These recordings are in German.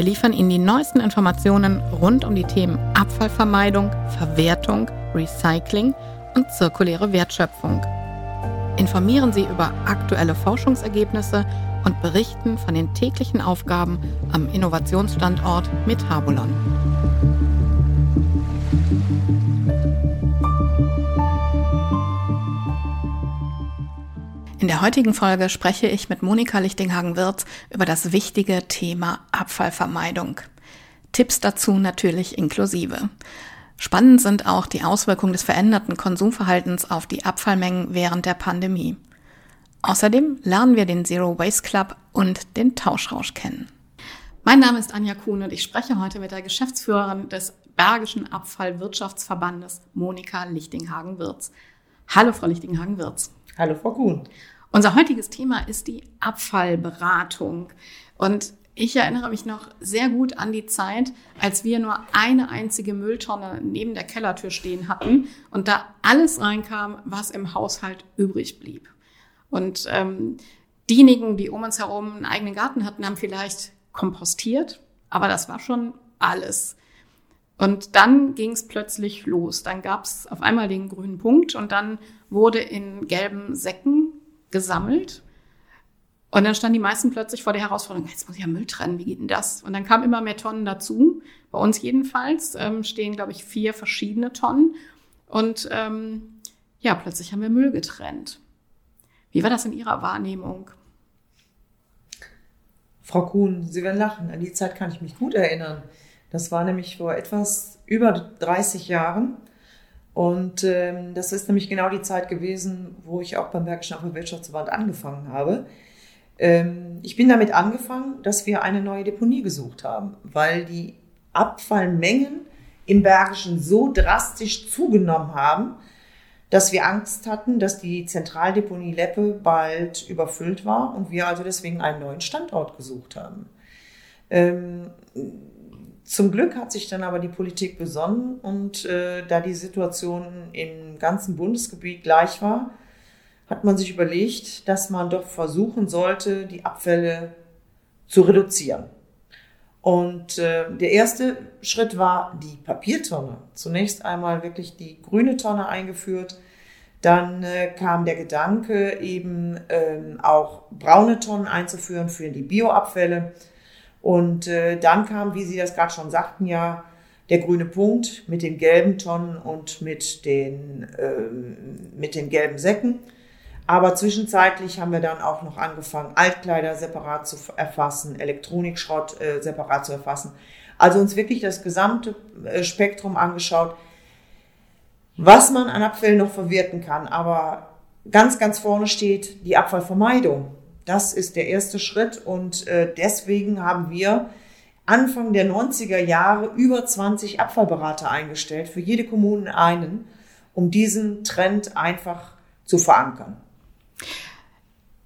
Wir liefern Ihnen die neuesten Informationen rund um die Themen Abfallvermeidung, Verwertung, Recycling und zirkuläre Wertschöpfung. Informieren Sie über aktuelle Forschungsergebnisse und berichten von den täglichen Aufgaben am Innovationsstandort Metabolon. In der heutigen Folge spreche ich mit Monika Lichtinghagen-Wirz über das wichtige Thema Abfallvermeidung. Tipps dazu natürlich inklusive. Spannend sind auch die Auswirkungen des veränderten Konsumverhaltens auf die Abfallmengen während der Pandemie. Außerdem lernen wir den Zero Waste Club und den Tauschrausch kennen. Mein Name ist Anja Kuhn und ich spreche heute mit der Geschäftsführerin des Bergischen Abfallwirtschaftsverbandes, Monika Lichtinghagen-Wirz. Hallo, Frau Lichtinghagen-Wirz. Hallo, Frau Kuhn. Unser heutiges Thema ist die Abfallberatung. Und ich erinnere mich noch sehr gut an die Zeit, als wir nur eine einzige Mülltonne neben der Kellertür stehen hatten und da alles reinkam, was im Haushalt übrig blieb. Und ähm, diejenigen, die um uns herum einen eigenen Garten hatten, haben vielleicht kompostiert, aber das war schon alles. Und dann ging es plötzlich los. Dann gab es auf einmal den grünen Punkt und dann wurde in gelben Säcken gesammelt. Und dann standen die meisten plötzlich vor der Herausforderung, jetzt muss ich ja Müll trennen, wie geht denn das? Und dann kamen immer mehr Tonnen dazu. Bei uns jedenfalls ähm, stehen, glaube ich, vier verschiedene Tonnen. Und ähm, ja, plötzlich haben wir Müll getrennt. Wie war das in Ihrer Wahrnehmung? Frau Kuhn, Sie werden lachen. An die Zeit kann ich mich gut erinnern. Das war nämlich vor etwas über 30 Jahren. Und ähm, das ist nämlich genau die Zeit gewesen, wo ich auch beim Bergischen Abfallwirtschaftsverband angefangen habe. Ähm, ich bin damit angefangen, dass wir eine neue Deponie gesucht haben, weil die Abfallmengen im Bergischen so drastisch zugenommen haben, dass wir Angst hatten, dass die Zentraldeponie Leppe bald überfüllt war und wir also deswegen einen neuen Standort gesucht haben. Ähm, zum Glück hat sich dann aber die Politik besonnen und äh, da die Situation im ganzen Bundesgebiet gleich war, hat man sich überlegt, dass man doch versuchen sollte, die Abfälle zu reduzieren. Und äh, der erste Schritt war die Papiertonne. Zunächst einmal wirklich die grüne Tonne eingeführt. Dann äh, kam der Gedanke, eben ähm, auch braune Tonnen einzuführen für die Bioabfälle. Und äh, dann kam, wie Sie das gerade schon sagten, ja, der grüne Punkt mit den gelben Tonnen und mit den, äh, mit den gelben Säcken. Aber zwischenzeitlich haben wir dann auch noch angefangen, Altkleider separat zu erfassen, Elektronikschrott äh, separat zu erfassen. Also uns wirklich das gesamte äh, Spektrum angeschaut, was man an Abfällen noch verwerten kann. Aber ganz, ganz vorne steht die Abfallvermeidung. Das ist der erste Schritt und äh, deswegen haben wir Anfang der 90er Jahre über 20 Abfallberater eingestellt, für jede Kommune einen, um diesen Trend einfach zu verankern.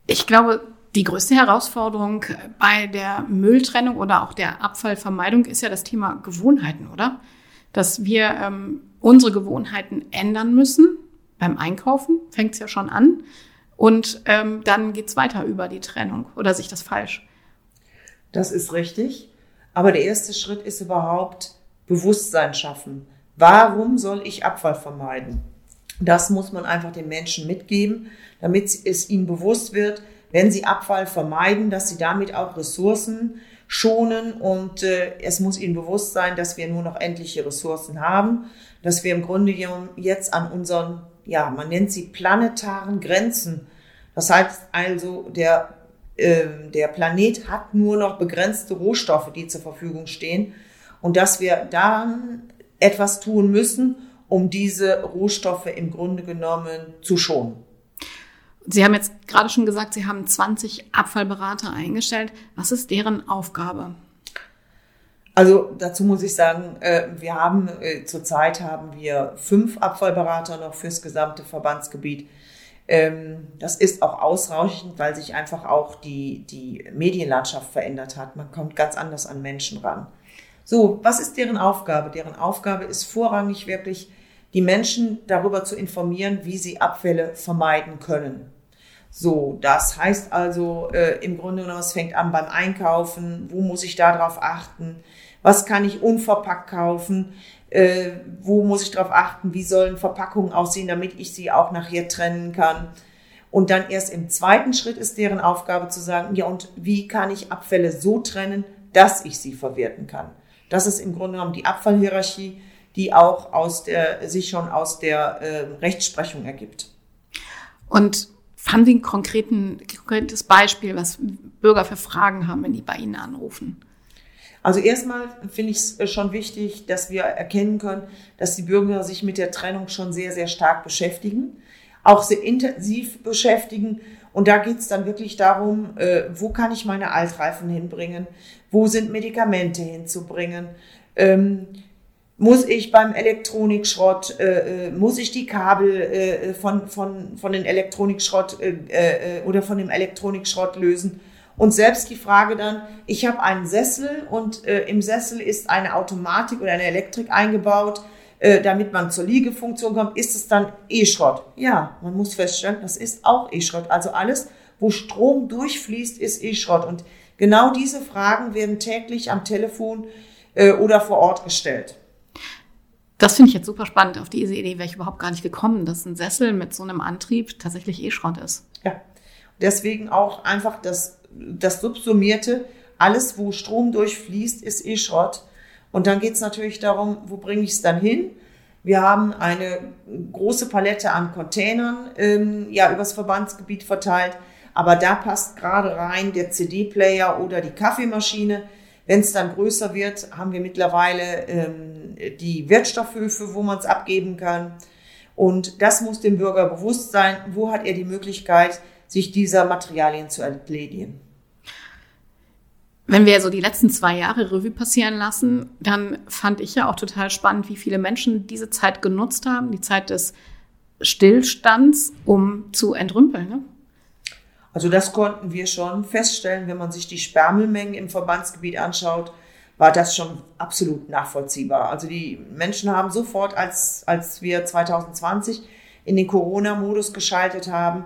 Ich glaube, die größte Herausforderung bei der Mülltrennung oder auch der Abfallvermeidung ist ja das Thema Gewohnheiten, oder? Dass wir ähm, unsere Gewohnheiten ändern müssen. Beim Einkaufen fängt es ja schon an. Und ähm, dann geht's weiter über die Trennung. Oder sehe ich das falsch? Das ist richtig. Aber der erste Schritt ist überhaupt Bewusstsein schaffen. Warum soll ich Abfall vermeiden? Das muss man einfach den Menschen mitgeben, damit es ihnen bewusst wird, wenn sie Abfall vermeiden, dass sie damit auch Ressourcen schonen und äh, es muss ihnen bewusst sein, dass wir nur noch endliche Ressourcen haben, dass wir im Grunde jetzt an unseren ja, man nennt sie planetaren Grenzen. Das heißt also, der, äh, der Planet hat nur noch begrenzte Rohstoffe, die zur Verfügung stehen. Und dass wir dann etwas tun müssen, um diese Rohstoffe im Grunde genommen zu schonen. Sie haben jetzt gerade schon gesagt, Sie haben 20 Abfallberater eingestellt. Was ist deren Aufgabe? Also dazu muss ich sagen, äh, wir haben äh, zurzeit haben wir fünf Abfallberater noch fürs gesamte Verbandsgebiet. Ähm, das ist auch ausreichend, weil sich einfach auch die, die Medienlandschaft verändert hat. Man kommt ganz anders an Menschen ran. So, was ist deren Aufgabe? Deren Aufgabe ist vorrangig wirklich, die Menschen darüber zu informieren, wie sie Abfälle vermeiden können. So, das heißt also äh, im Grunde genommen, es fängt an beim Einkaufen, wo muss ich darauf achten, was kann ich unverpackt kaufen, äh, wo muss ich darauf achten, wie sollen Verpackungen aussehen, damit ich sie auch nachher trennen kann. Und dann erst im zweiten Schritt ist deren Aufgabe zu sagen, ja, und wie kann ich Abfälle so trennen, dass ich sie verwerten kann. Das ist im Grunde genommen die Abfallhierarchie, die auch aus der, sich schon aus der äh, Rechtsprechung ergibt. Und haben Sie ein konkreten, konkretes Beispiel, was Bürger für Fragen haben, wenn die bei Ihnen anrufen? Also erstmal finde ich es schon wichtig, dass wir erkennen können, dass die Bürger sich mit der Trennung schon sehr, sehr stark beschäftigen, auch sehr intensiv beschäftigen. Und da geht es dann wirklich darum, äh, wo kann ich meine Altreifen hinbringen, wo sind Medikamente hinzubringen, ähm, muss ich beim Elektronikschrott, äh, äh, muss ich die Kabel äh, von, von, von den Elektronikschrott äh, äh, oder von dem Elektronikschrott lösen. Und selbst die Frage dann, ich habe einen Sessel und äh, im Sessel ist eine Automatik oder eine Elektrik eingebaut, äh, damit man zur Liegefunktion kommt, ist es dann E-Schrott? Ja, man muss feststellen, das ist auch E-Schrott. Also alles, wo Strom durchfließt, ist E-Schrott. Und genau diese Fragen werden täglich am Telefon äh, oder vor Ort gestellt. Das finde ich jetzt super spannend. Auf diese Idee wäre ich überhaupt gar nicht gekommen, dass ein Sessel mit so einem Antrieb tatsächlich E-Schrott ist. Ja. Deswegen auch einfach das, das Subsumierte, alles, wo Strom durchfließt, ist E-Schrott. Und dann geht es natürlich darum, wo bringe ich es dann hin? Wir haben eine große Palette an Containern ähm, ja übers Verbandsgebiet verteilt, aber da passt gerade rein der CD-Player oder die Kaffeemaschine. Wenn es dann größer wird, haben wir mittlerweile ähm, die Wertstoffhöfe, wo man es abgeben kann. Und das muss dem Bürger bewusst sein. Wo hat er die Möglichkeit, sich dieser Materialien zu entledigen? Wenn wir so die letzten zwei Jahre Revue passieren lassen, dann fand ich ja auch total spannend, wie viele Menschen diese Zeit genutzt haben, die Zeit des Stillstands, um zu entrümpeln. Ne? Also das konnten wir schon feststellen, wenn man sich die Sperrmüllmengen im Verbandsgebiet anschaut, war das schon absolut nachvollziehbar. Also die Menschen haben sofort, als, als wir 2020 in den Corona-Modus geschaltet haben,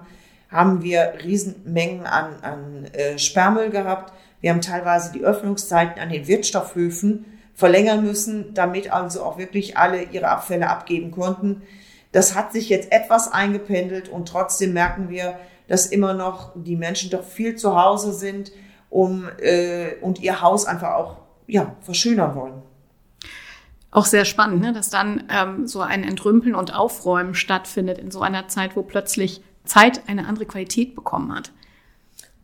haben wir Riesenmengen an, an äh, Sperrmüll gehabt. Wir haben teilweise die Öffnungszeiten an den Wirtschaftshöfen verlängern müssen, damit also auch wirklich alle ihre Abfälle abgeben konnten. Das hat sich jetzt etwas eingependelt und trotzdem merken wir, dass immer noch die Menschen doch viel zu Hause sind um, äh, und ihr Haus einfach auch ja, verschönern wollen. Auch sehr spannend, ne? dass dann ähm, so ein Entrümpeln und Aufräumen stattfindet in so einer Zeit, wo plötzlich Zeit eine andere Qualität bekommen hat.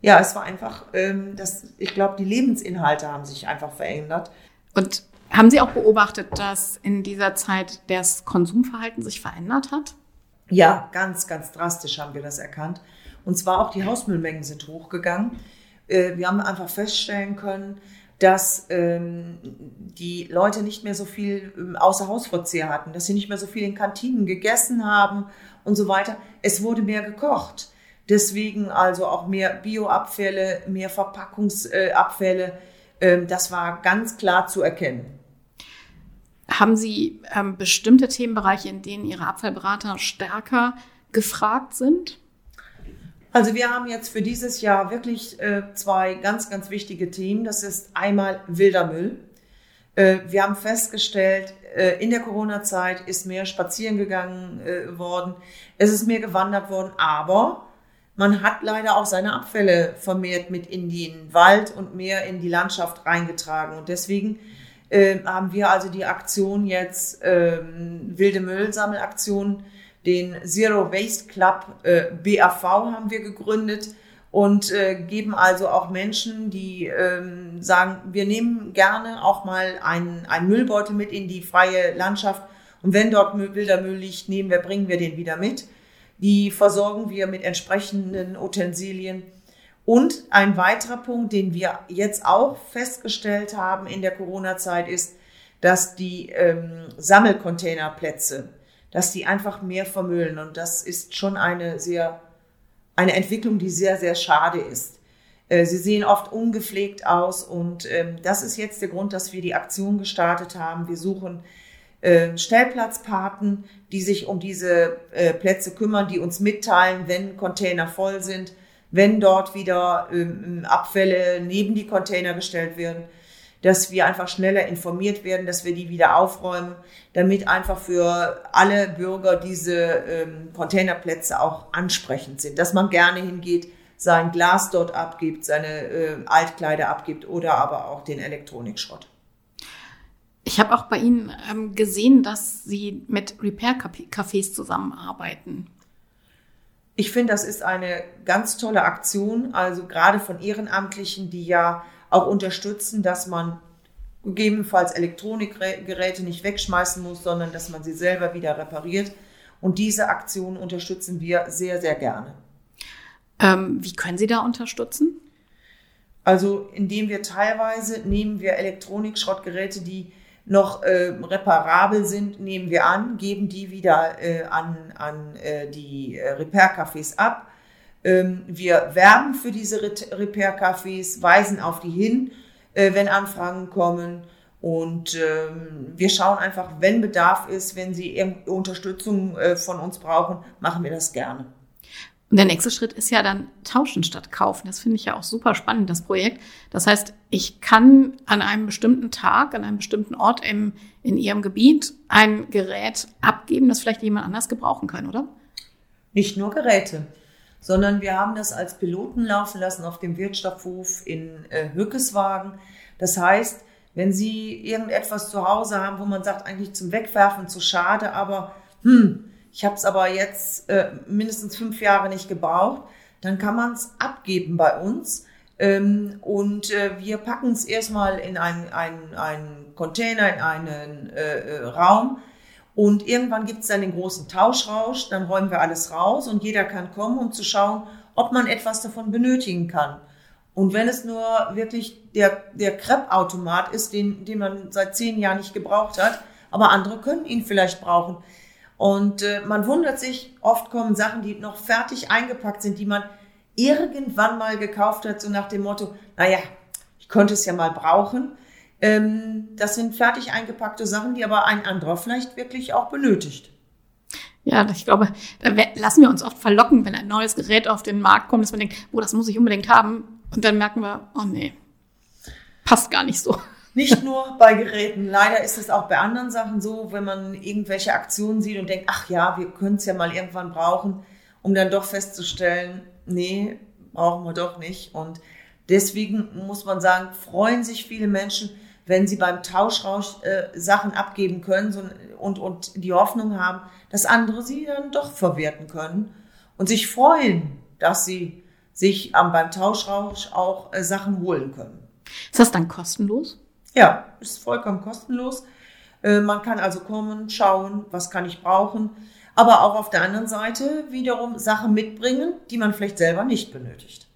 Ja, es war einfach, ähm, das, ich glaube, die Lebensinhalte haben sich einfach verändert. Und haben Sie auch beobachtet, dass in dieser Zeit das Konsumverhalten sich verändert hat? Ja, ganz, ganz drastisch haben wir das erkannt. Und zwar auch die Hausmüllmengen sind hochgegangen. Äh, wir haben einfach feststellen können, dass ähm, die Leute nicht mehr so viel ähm, außer Hausverzehr hatten, dass sie nicht mehr so viel in Kantinen gegessen haben und so weiter. Es wurde mehr gekocht. Deswegen also auch mehr Bioabfälle, mehr Verpackungsabfälle. Ähm, das war ganz klar zu erkennen. Haben Sie ähm, bestimmte Themenbereiche, in denen Ihre Abfallberater stärker gefragt sind? Also wir haben jetzt für dieses Jahr wirklich äh, zwei ganz, ganz wichtige Themen. Das ist einmal wilder Müll. Äh, wir haben festgestellt, äh, in der Corona-Zeit ist mehr spazieren gegangen äh, worden, es ist mehr gewandert worden, aber man hat leider auch seine Abfälle vermehrt mit in den Wald und mehr in die Landschaft reingetragen. Und deswegen äh, haben wir also die Aktion jetzt, ähm, wilde Müllsammelaktion, den Zero Waste Club äh, BAV haben wir gegründet und äh, geben also auch Menschen, die ähm, sagen, wir nehmen gerne auch mal einen, einen Müllbeutel mit in die freie Landschaft und wenn dort wilder Müll liegt, nehmen wir, bringen wir den wieder mit. Die versorgen wir mit entsprechenden Utensilien Und ein weiterer Punkt, den wir jetzt auch festgestellt haben in der Corona-Zeit, ist, dass die ähm, Sammelcontainerplätze, dass die einfach mehr vermüllen. Und das ist schon eine sehr, eine Entwicklung, die sehr, sehr schade ist. Äh, sie sehen oft ungepflegt aus und ähm, das ist jetzt der Grund, dass wir die Aktion gestartet haben. Wir suchen äh, Stellplatzpaten, die sich um diese äh, Plätze kümmern, die uns mitteilen, wenn Container voll sind, wenn dort wieder ähm, Abfälle neben die Container gestellt werden, dass wir einfach schneller informiert werden, dass wir die wieder aufräumen, damit einfach für alle Bürger diese ähm, Containerplätze auch ansprechend sind, dass man gerne hingeht, sein Glas dort abgibt, seine äh, Altkleider abgibt oder aber auch den Elektronikschrott. Ich habe auch bei Ihnen ähm, gesehen, dass Sie mit Repair-Cafés zusammenarbeiten. Ich finde, das ist eine ganz tolle Aktion, also gerade von Ehrenamtlichen, die ja auch unterstützen, dass man gegebenenfalls Elektronikgeräte nicht wegschmeißen muss, sondern dass man sie selber wieder repariert. Und diese Aktion unterstützen wir sehr, sehr gerne. Ähm, wie können Sie da unterstützen? Also indem wir teilweise nehmen wir Elektronikschrottgeräte, die noch äh, reparabel sind, nehmen wir an, geben die wieder äh, an, an äh, die äh, Repair-Cafés ab. Ähm, wir werben für diese Repair-Cafés, weisen auf die hin, äh, wenn Anfragen kommen. Und ähm, wir schauen einfach, wenn Bedarf ist, wenn Sie Unterstützung äh, von uns brauchen, machen wir das gerne. Und der nächste Schritt ist ja dann tauschen statt kaufen. Das finde ich ja auch super spannend, das Projekt. Das heißt, ich kann an einem bestimmten Tag, an einem bestimmten Ort im, in Ihrem Gebiet ein Gerät abgeben, das vielleicht jemand anders gebrauchen kann, oder? Nicht nur Geräte, sondern wir haben das als Piloten laufen lassen auf dem Wirtschaftshof in äh, Hückeswagen. Das heißt, wenn Sie irgendetwas zu Hause haben, wo man sagt, eigentlich zum Wegwerfen zu schade, aber hm, ich habe es aber jetzt äh, mindestens fünf Jahre nicht gebraucht, dann kann man es abgeben bei uns. Ähm, und äh, wir packen es erstmal in einen, einen, einen Container, in einen äh, äh, Raum. Und irgendwann gibt es dann den großen Tauschrausch, dann räumen wir alles raus und jeder kann kommen, um zu schauen, ob man etwas davon benötigen kann. Und wenn es nur wirklich der, der Crepe-Automat ist, den, den man seit zehn Jahren nicht gebraucht hat, aber andere können ihn vielleicht brauchen, und äh, man wundert sich, oft kommen Sachen, die noch fertig eingepackt sind, die man irgendwann mal gekauft hat, so nach dem Motto, naja, ich könnte es ja mal brauchen. Ähm, das sind fertig eingepackte Sachen, die aber ein anderer vielleicht wirklich auch benötigt. Ja, ich glaube, da lassen wir uns oft verlocken, wenn ein neues Gerät auf den Markt kommt, dass man denkt, oh, das muss ich unbedingt haben. Und dann merken wir, oh nee, passt gar nicht so. Nicht nur bei Geräten. Leider ist es auch bei anderen Sachen so, wenn man irgendwelche Aktionen sieht und denkt, ach ja, wir können es ja mal irgendwann brauchen, um dann doch festzustellen, nee, brauchen wir doch nicht. Und deswegen muss man sagen, freuen sich viele Menschen, wenn sie beim Tauschrausch äh, Sachen abgeben können so, und, und die Hoffnung haben, dass andere sie dann doch verwerten können und sich freuen, dass sie sich ähm, beim Tauschrausch auch äh, Sachen holen können. Ist das dann kostenlos? Ja, ist vollkommen kostenlos. Äh, man kann also kommen, schauen, was kann ich brauchen, aber auch auf der anderen Seite wiederum Sachen mitbringen, die man vielleicht selber nicht benötigt.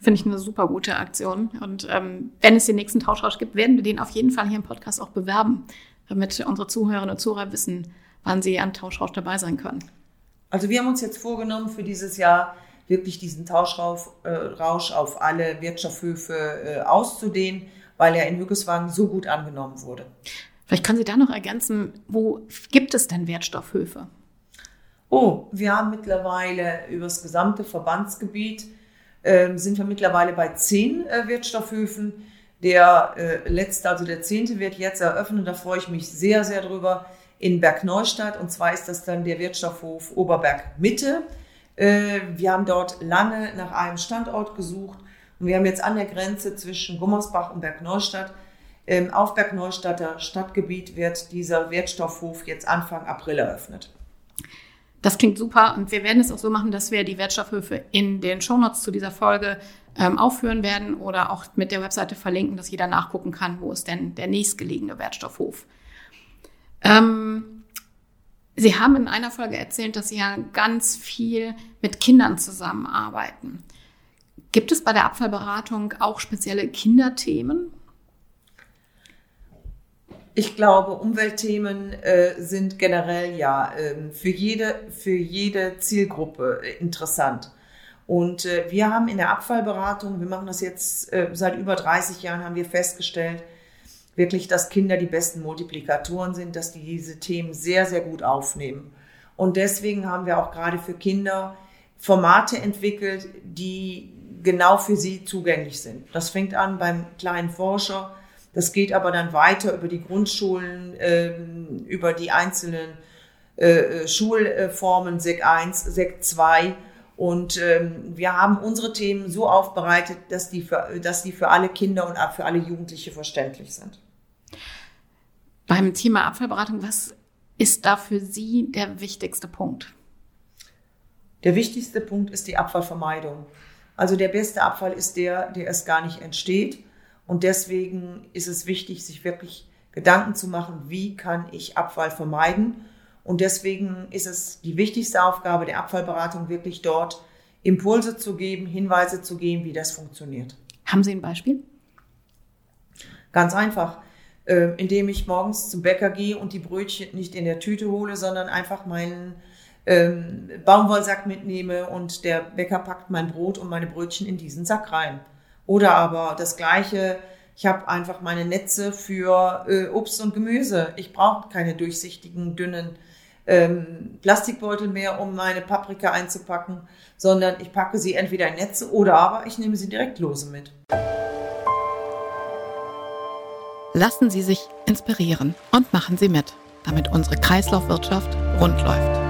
Finde ich eine super gute Aktion. Und ähm, wenn es den nächsten Tauschrausch gibt, werden wir den auf jeden Fall hier im Podcast auch bewerben, damit unsere Zuhörerinnen und Zuhörer wissen, wann sie an Tauschrausch dabei sein können. Also wir haben uns jetzt vorgenommen, für dieses Jahr wirklich diesen Tauschrausch äh, auf alle Wirtschaftshöfe äh, auszudehnen weil er in Hügelswagen so gut angenommen wurde. Vielleicht können Sie da noch ergänzen, wo gibt es denn Wertstoffhöfe? Oh, wir haben mittlerweile über das gesamte Verbandsgebiet, sind wir mittlerweile bei zehn äh, Wertstoffhöfen. Der äh, letzte, also der zehnte wird jetzt eröffnen, da freue ich mich sehr, sehr drüber, in Bergneustadt. Und zwar ist das dann der Wertstoffhof Oberberg Mitte. Äh, wir haben dort lange nach einem Standort gesucht und wir haben jetzt an der Grenze zwischen Gummersbach und Bergneustadt, ähm, auf Bergneustadter Stadtgebiet wird dieser Wertstoffhof jetzt Anfang April eröffnet. Das klingt super und wir werden es auch so machen, dass wir die Wertstoffhöfe in den Shownotes zu dieser Folge ähm, aufführen werden oder auch mit der Webseite verlinken, dass jeder nachgucken kann, wo ist denn der nächstgelegene Wertstoffhof. Ähm, Sie haben in einer Folge erzählt, dass Sie ja ganz viel mit Kindern zusammenarbeiten. Gibt es bei der Abfallberatung auch spezielle Kinderthemen? Ich glaube, Umweltthemen äh, sind generell ja äh, für, jede, für jede Zielgruppe äh, interessant. Und äh, wir haben in der Abfallberatung, wir machen das jetzt äh, seit über 30 Jahren, haben wir festgestellt, wirklich, dass Kinder die besten Multiplikatoren sind, dass die diese Themen sehr, sehr gut aufnehmen. Und deswegen haben wir auch gerade für Kinder Formate entwickelt, die genau für sie zugänglich sind. Das fängt an beim kleinen Forscher, das geht aber dann weiter über die Grundschulen, ähm, über die einzelnen äh, äh Schulformen, SEC 1, SEC 2. Und ähm, wir haben unsere Themen so aufbereitet, dass die, für, dass die für alle Kinder und für alle Jugendliche verständlich sind. Beim Thema Abfallberatung, was ist da für Sie der wichtigste Punkt? Der wichtigste Punkt ist die Abfallvermeidung. Also der beste Abfall ist der, der erst gar nicht entsteht. Und deswegen ist es wichtig, sich wirklich Gedanken zu machen, wie kann ich Abfall vermeiden. Und deswegen ist es die wichtigste Aufgabe der Abfallberatung, wirklich dort Impulse zu geben, Hinweise zu geben, wie das funktioniert. Haben Sie ein Beispiel? Ganz einfach, äh, indem ich morgens zum Bäcker gehe und die Brötchen nicht in der Tüte hole, sondern einfach meinen ähm, Baumwollsack mitnehme und der Bäcker packt mein Brot und meine Brötchen in diesen Sack rein. Oder aber das Gleiche, ich habe einfach meine Netze für äh, Obst und Gemüse. Ich brauche keine durchsichtigen, dünnen ähm, Plastikbeutel mehr, um meine Paprika einzupacken, sondern ich packe sie entweder in Netze oder aber ich nehme sie direkt lose mit. Lassen Sie sich inspirieren und machen Sie mit, damit unsere Kreislaufwirtschaft rund läuft.